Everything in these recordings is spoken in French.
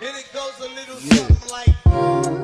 And it goes a little yeah. something like.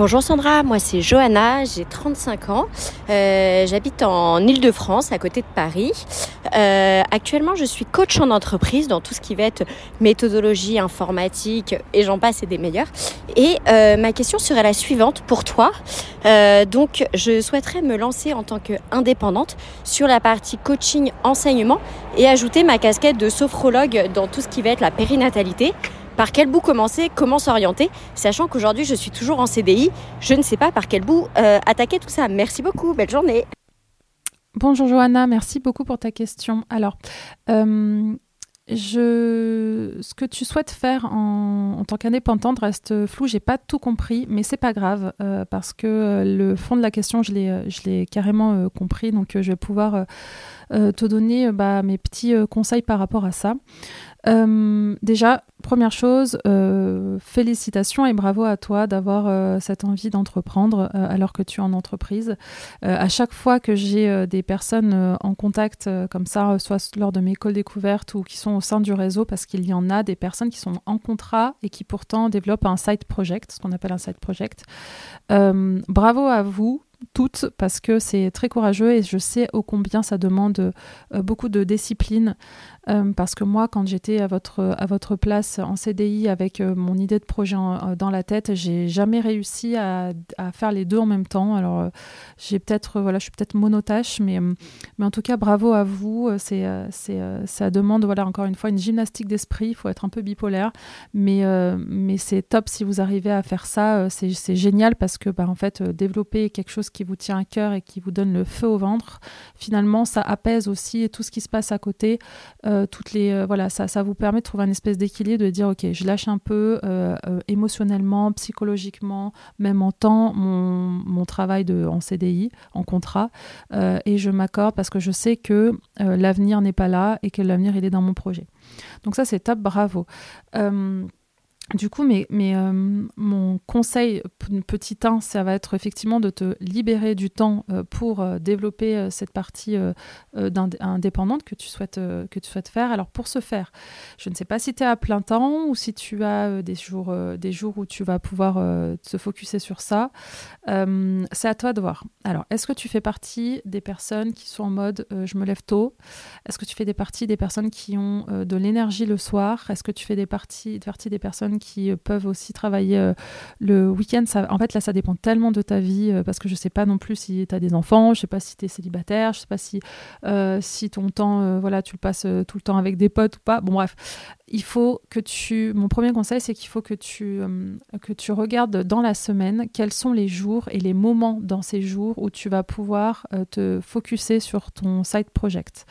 Bonjour Sandra, moi c'est Johanna, j'ai 35 ans, euh, j'habite en Ile-de-France à côté de Paris. Euh, actuellement je suis coach en entreprise dans tout ce qui va être méthodologie informatique et j'en passe et des meilleurs. Et euh, ma question serait la suivante pour toi. donc je souhaiterais me lancer en tant qu'indépendante sur la partie coaching enseignement et ajouter ma casquette de sophrologue dans tout ce qui va être la périnatalité par quel bout commencer, comment s'orienter, sachant qu'aujourd'hui je suis toujours en CDI, je ne sais pas par quel bout euh, attaquer tout ça. Merci beaucoup, belle journée. Bonjour Johanna, merci beaucoup pour ta question. Alors, euh, ce que tu souhaites faire en, tant qu'indépendante reste flou. J'ai pas tout compris, mais c'est pas grave euh, parce que le fond de la question, je l'ai carrément compris. Donc, je vais pouvoir te donner bah, mes petits conseils par rapport à ça. Déjà, première chose, euh, félicitations et bravo à toi d'avoir euh, cette envie d'entreprendre alors que tu es en entreprise. à chaque fois que j'ai des personnes en contact comme ça, soit lors de mes calls découvertes ou qui sont au sein du réseau, parce qu'il y en a des personnes qui sont en contrat et qui pourtant développent un side project, ce qu'on appelle un side project. bravo à vous toutes parce que c'est très courageux et je sais ô combien ça demande beaucoup de discipline euh, parce que moi, quand j'étais à votre, à votre place en CDI avec euh, mon idée de projet euh, dans la tête, j'ai jamais réussi à, à, faire les deux en même temps. Alors, j'ai peut-être, voilà, je suis peut-être monotache, mais, mais en tout cas, bravo à vous. C'est, ça demande, voilà, encore une fois, une gymnastique d'esprit. Il faut être un peu bipolaire, mais, mais c'est top si vous arrivez à faire ça. C'est, génial parce que, bah, en fait, développer quelque chose qui vous tient à cœur et qui vous donne le feu au ventre, finalement, ça apaise aussi tout ce qui se passe à côté. Toutes les euh, voilà ça, vous permet de trouver un espèce d'équilibre de dire ok je lâche un peu euh, émotionnellement psychologiquement même en temps mon, mon travail de en CDI en contrat et je m'accorde parce que je sais que l'avenir n'est pas là et que l'avenir il est dans mon projet. Donc ça c'est top bravo du coup, mais, euh, mon conseil petit 1, ça va être effectivement de te libérer du temps euh, pour euh, développer cette partie indépendante que tu, souhaites, que tu souhaites faire. Alors pour ce faire, je ne sais pas si tu es à plein temps ou si tu as des, jours, des jours où tu vas pouvoir te focuser sur ça. c'est à toi de voir. Alors, est-ce que tu fais partie des personnes qui sont en mode je me lève tôt? Est-ce que tu fais des parties des personnes qui ont de l'énergie le soir? Est-ce que tu fais des parties, parties des personnes qui euh, peuvent aussi travailler euh, le week-end. en fait, là, ça dépend tellement de ta vie euh, parce que je sais pas non plus si tu as des enfants, je sais pas si tu es célibataire, je sais pas si, si ton temps, voilà, tu le passes tout le temps avec des potes ou pas. Bon, bref, il faut que tu. Mon premier conseil, c'est qu'il faut que tu, que tu regardes dans la semaine quels sont les jours et les moments dans ces jours où tu vas pouvoir te focuser sur ton side project.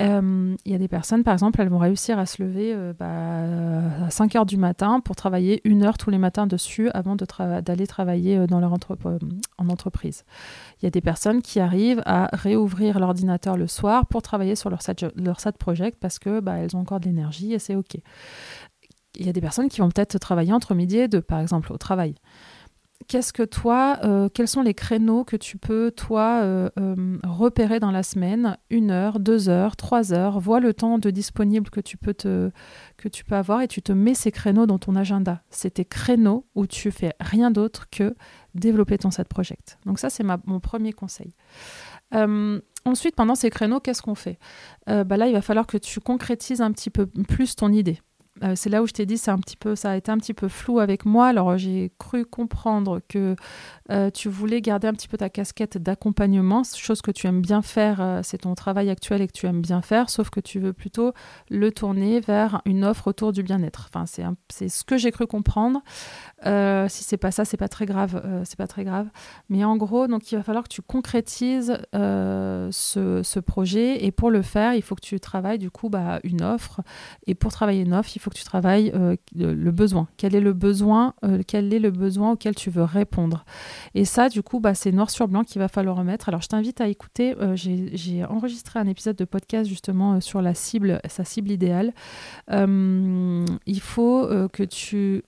Euh, il y a des personnes, par exemple, elles vont réussir à se lever euh, bah, à 5 heures du matin pour travailler une heure tous les matins dessus avant d'aller travailler euh, dans leur en entreprise. Il y a des personnes qui arrivent à réouvrir l'ordinateur le soir pour travailler sur leur SAT, leur project parce que bah, elles ont encore de l'énergie et c'est OK. Il y a des personnes qui vont peut-être travailler entre midi et deux, par exemple, au travail qu'est-ce que toi, euh, quels sont les créneaux que tu peux, toi, euh, euh, repérer dans la semaine? Une heure, deux heures, trois heures? Vois le temps de disponible que tu peux avoir et tu te mets ces créneaux dans ton agenda. C'est tes créneaux où tu fais rien d'autre que développer ton set project. Donc ça, c'est mon premier conseil. ensuite, pendant ces créneaux, qu'est-ce qu'on fait? Bah Là, il va falloir que tu concrétises un petit peu plus ton idée. Euh, c'est là où je t'ai dit c'est un petit peu ça a été un petit peu flou avec moi. Alors j'ai cru comprendre que euh, tu voulais garder un petit peu ta casquette d'accompagnement chose que tu aimes bien faire euh, c'est ton travail actuel et que tu aimes bien faire sauf que tu veux plutôt le tourner vers une offre autour du bien-être. Enfin c'est c'est ce que j'ai cru comprendre. Si c'est pas ça c'est pas très grave c'est pas très grave. Mais en gros donc il va falloir que tu concrétises ce, ce, projet. Et pour le faire il faut que tu travailles du coup bah, une offre. Et pour travailler une offre il faut que tu travailles euh, le besoin. Quel est le besoin, euh, quel est le besoin auquel tu veux répondre? Et ça, du coup, bah, c'est noir sur blanc qu'il va falloir remettre. Alors, je t'invite à écouter. Euh, j'ai enregistré un épisode de podcast justement sur la cible, sa cible idéale. il faut que tu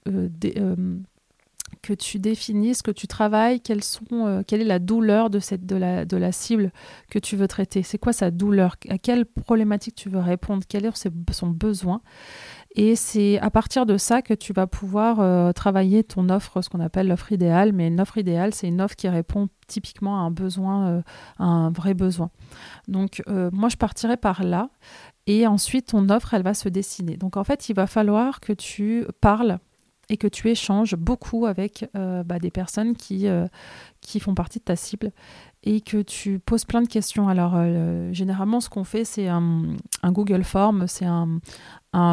que tu définisses, que tu travailles, quelles sont, quelle est la douleur de, cette, de, la, de la cible que tu veux traiter. C'est quoi sa douleur? À quelle problématique tu veux répondre? Quel est son besoin? Et c'est à partir de ça que tu vas pouvoir euh, travailler ton offre, ce qu'on appelle l'offre idéale. Mais une offre idéale, c'est une offre qui répond typiquement à un besoin, euh, à un vrai besoin. Donc euh, moi, je partirai par là. Et ensuite, ton offre, elle va se dessiner. Donc en fait, il va falloir que tu parles et que tu échanges beaucoup avec bah, des personnes qui, qui font partie de ta cible et que tu poses plein de questions. Alors, généralement, ce qu'on fait, c'est un, Google Form, c'est un,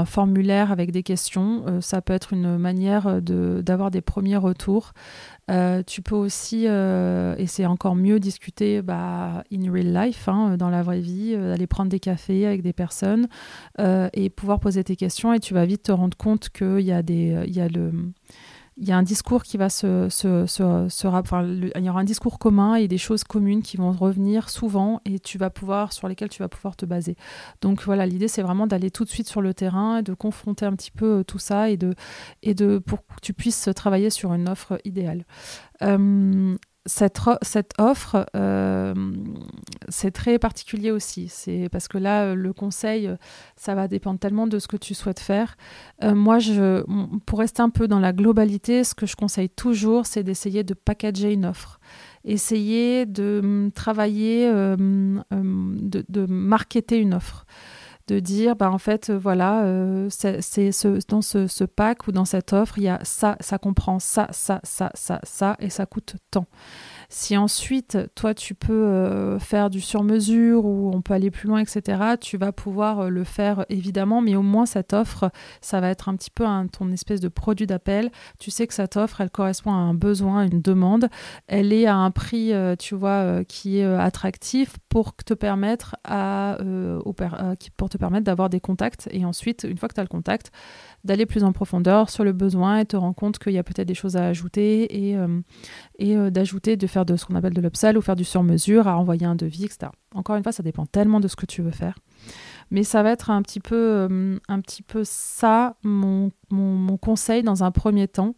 formulaire avec des questions. Euh, ça peut être une manière d'avoir des premiers retours. Euh, tu peux aussi, euh, et c'est encore mieux, discuter bah, in real life, hein, dans la vraie vie, aller prendre des cafés avec des personnes et pouvoir poser tes questions. Et tu vas vite te rendre compte qu'il y y a le il y a un discours qui va se, se, il y aura un discours commun et des choses communes qui vont revenir souvent et tu vas pouvoir sur lesquelles tu vas pouvoir te baser. Donc voilà, l'idée c'est vraiment d'aller tout de suite sur le terrain et de confronter un petit peu euh, tout ça et de et de pour que tu puisses travailler sur une offre idéale. Euh, cette, offre, euh, c'est très particulier aussi. C'est parce que là, euh, le conseil, euh, ça va dépendre tellement de ce que tu souhaites faire. moi, je, pour rester un peu dans la globalité, ce que je conseille toujours, c'est d'essayer de packager une offre. Essayer de travailler, de, de marketer une offre de dire bah en fait voilà c'est ce, dans ce, ce, pack ou dans cette offre il y a ça ça comprend ça ça ça ça ça et ça coûte tant si ensuite, toi, tu peux euh, faire du sur-mesure ou on peut aller plus loin, etc., tu vas pouvoir euh, le faire évidemment, mais au moins cette offre, ça va être un petit peu ton espèce de produit d'appel. Tu sais que cette offre, elle correspond à un besoin, une demande. Elle est à un prix, euh, tu vois, qui est attractif pour te permettre à, d'avoir des contacts. Et ensuite, une fois que tu as le contact, d'aller plus en profondeur sur le besoin et te rends compte qu'il y a peut-être des choses à ajouter et, et d'ajouter, de faire de ce qu'on appelle de l'upsell ou faire du sur-mesure, à envoyer un devis, etc. Encore une fois, ça dépend tellement de ce que tu veux faire. Mais ça va être un petit peu, euh, un petit peu ça, mon, conseil dans un premier temps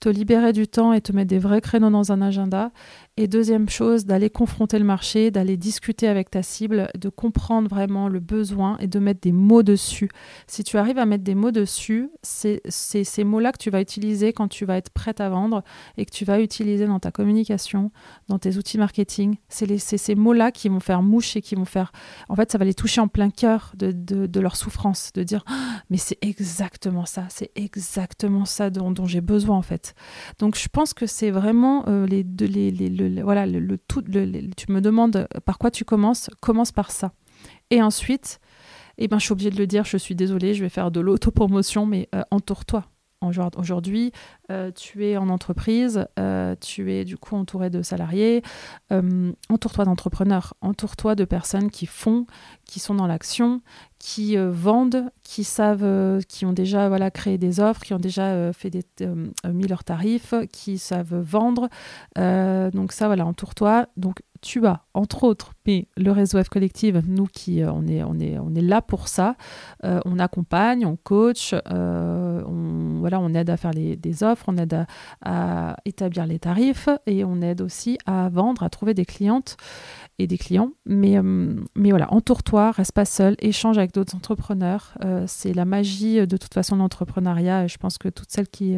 te libérer du temps et te mettre des vrais créneaux dans un agenda et deuxième chose, d'aller confronter le marché, d'aller discuter avec ta cible, de comprendre vraiment le besoin et de mettre des mots dessus. Si tu arrives à mettre des mots dessus, c'est ces mots-là que tu vas utiliser quand tu vas être prête à vendre et que tu vas utiliser dans ta communication, dans tes outils marketing. C'est ces mots-là qui vont faire mouche et qui vont faire... En fait, ça va les toucher en plein cœur de, leur souffrance, de dire ah, mais c'est exactement ça, c'est exactement ça dont, dont j'ai besoin en fait. Donc je pense que c'est vraiment euh, les, les, les voilà, le, tout, tu me demandes par quoi tu commences, commence par ça. Et ensuite, eh ben, je suis obligée de le dire, je suis désolée, je vais faire de l'autopromotion, mais euh, entoure-toi. Aujourd'hui, euh, tu es en entreprise, euh, tu es du coup entouré de salariés. entoure-toi d'entrepreneurs, entoure-toi de personnes qui font, qui sont dans l'action, qui vendent, qui savent, qui ont déjà voilà créé des offres, qui ont déjà fait des, mis leurs tarifs, qui savent vendre. donc ça, voilà, entoure-toi. Tu as, entre autres, mais le réseau F Collective, nous qui euh, on, est, on, est, on est là pour ça, euh, on accompagne, on coach, euh, on, voilà, on aide à faire les, des offres, on aide à, établir les tarifs et on aide aussi à vendre, à trouver des clientes et des clients. Mais, mais voilà, entoure-toi, reste pas seul, échange avec d'autres entrepreneurs. c'est la magie de toute façon de l'entrepreneuriat. Je pense que toutes celles qui,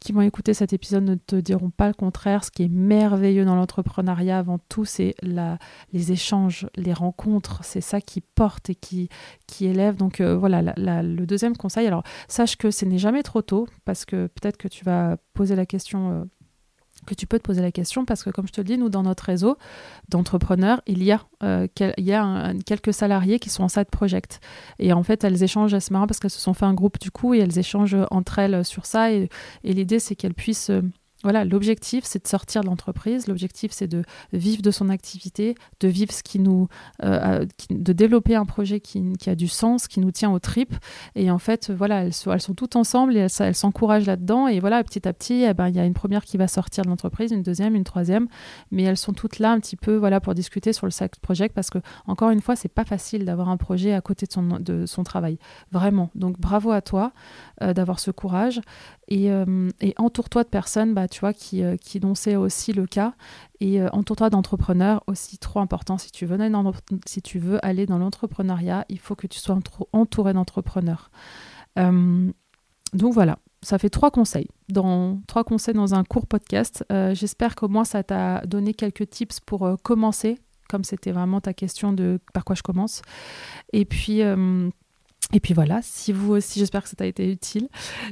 qui vont écouter cet épisode ne te diront pas le contraire. Ce qui est merveilleux dans l'entrepreneuriat avant tout, c'est les échanges, les rencontres, c'est ça qui porte et qui, qui élève. Donc voilà, le deuxième conseil, alors sache que ce n'est jamais trop tôt, parce que peut-être que tu vas poser la question que tu peux te poser la question parce que comme je te le dis, nous dans notre réseau d'entrepreneurs, il y a, euh, il y a quelques salariés qui sont en side project. Et en fait elles échangent, c'est marrant parce qu'elles se sont fait un groupe du coup et elles échangent entre elles sur ça. Et, l'idée c'est qu'elles puissent euh, voilà, l'objectif, c'est de sortir de l'entreprise. L'objectif, c'est de vivre de son activité, de vivre ce qui nous, euh, de développer un projet qui, a du sens, qui nous tient aux tripes. Et en fait, voilà, elles sont, toutes ensemble et elles, s'encouragent là-dedans. Et voilà, petit à petit, eh ben, il y a une première qui va sortir de l'entreprise, une deuxième, une troisième. Mais elles sont toutes là un petit peu, voilà, pour discuter sur le sac project parce que encore une fois, c'est pas facile d'avoir un projet à côté de son, travail, vraiment. Donc bravo à toi euh, d'avoir ce courage et, euh, et entoure-toi de personnes. Bah, tu vois, qui, euh, qui dont c'est aussi le cas. Et euh, entoure-toi d'entrepreneurs, aussi trop important. Si tu veux, si tu veux aller dans l'entrepreneuriat, il faut que tu sois entouré d'entrepreneurs. Euh, donc voilà, ça fait trois conseils. Dans, trois conseils dans un court podcast. J'espère qu'au moins ça t'a donné quelques tips pour commencer, comme c'était vraiment ta question de par quoi je commence. Et puis et puis voilà, si vous aussi, j'espère que ça t'a été utile,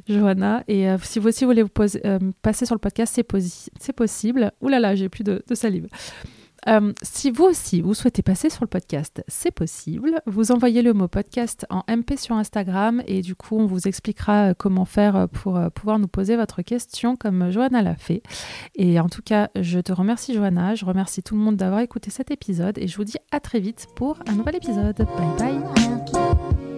Johanna. Et euh, si vous aussi voulez vous euh, passer sur le podcast, c'est, possible. Ouh là là, j'ai plus de, salive. Euh, si vous aussi, vous souhaitez passer sur le podcast, c'est possible. Vous envoyez le mot podcast en MP sur Instagram et du coup, on vous expliquera comment faire pour pouvoir nous poser votre question comme Johanna l'a fait. Et en tout cas, je te remercie Johanna, je remercie tout le monde d'avoir écouté cet épisode et je vous dis à très vite pour un nouvel épisode. Bye bye